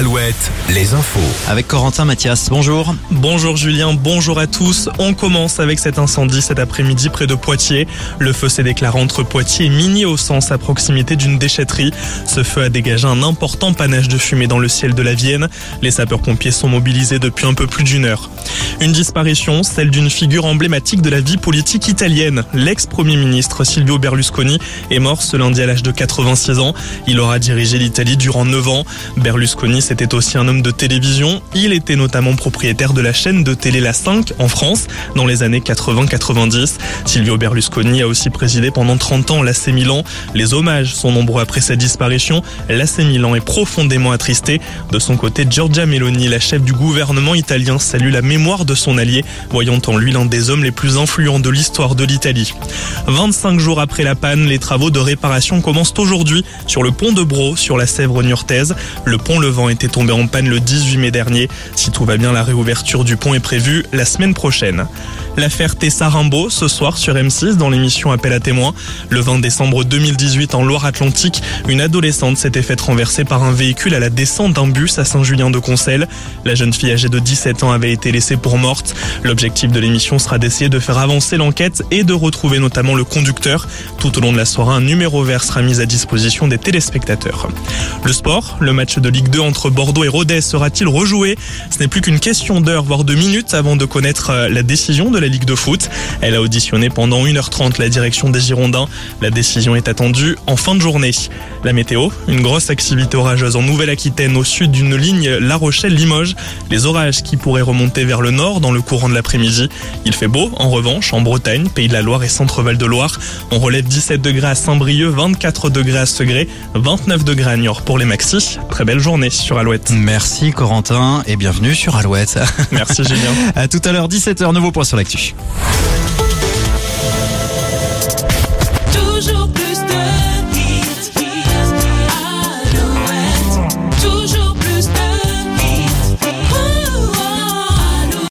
Alouette, les infos. Avec Corentin Mathias, bonjour. Bonjour Julien, bonjour à tous. On commence avec cet incendie cet après-midi près de Poitiers. Le feu s'est déclaré entre Poitiers et Migny au sens à proximité d'une déchetterie. Ce feu a dégagé un important panache de fumée dans le ciel de la Vienne. Les sapeurs-pompiers sont mobilisés depuis un peu plus d'une heure. Une disparition, celle d'une figure emblématique de la vie politique italienne. L'ex-premier ministre Silvio Berlusconi est mort ce lundi à l'âge de 86 ans. Il aura dirigé l'Italie durant 9 ans. Berlusconi c'était aussi un homme de télévision. Il était notamment propriétaire de la chaîne de télé La 5 en France dans les années 80-90. Silvio Berlusconi a aussi présidé pendant 30 ans l'AC Milan. Les hommages sont nombreux après sa disparition. L'AC Milan est profondément attristé. De son côté, Giorgia Meloni, la chef du gouvernement italien, salue la mémoire de son allié, voyant en lui l'un des hommes les plus influents de l'histoire de l'Italie. 25 jours après la panne, les travaux de réparation commencent aujourd'hui sur le pont de Bro, sur la Sèvre niortaise. Le pont Levant était tombé en panne le 18 mai dernier. Si tout va bien, la réouverture du pont est prévue la semaine prochaine. L'affaire Tessa Rimbaud, ce soir sur M6 dans l'émission Appel à témoins. Le 20 décembre 2018 en Loire-Atlantique, une adolescente s'était faite renverser par un véhicule à la descente d'un bus à Saint-Julien-de-Concel. La jeune fille âgée de 17 ans avait été laissée pour L'objectif de l'émission sera d'essayer de faire avancer l'enquête et de retrouver notamment le conducteur. Tout au long de la soirée, un numéro vert sera mis à disposition des téléspectateurs. Le sport, le match de Ligue 2 entre Bordeaux et Rodez sera-t-il rejoué? Ce n'est plus qu'une question d'heure, voire de minutes avant de connaître euh, la décision de la Ligue de foot. Elle a auditionné pendant 1h30 la direction des Girondins. La décision est attendue en fin de journée. La météo, une grosse activité orageuse en Nouvelle-Aquitaine au sud d'une ligne La Rochelle-Limoges. Les orages qui pourraient remonter vers le nord dans le courant de l'après-midi. Il fait beau, en revanche, en Bretagne, Pays de la Loire et Centre-Val de Loire. On relève 17 degrés à Saint-Brieuc, 24 degrés à Segré, 29 degrés à Niort pour les maxis. Très belle journée sur Alouette. Merci Corentin et bienvenue sur Alouette. Merci Julien. À tout à l'heure 17h, nouveau point sur l'actu.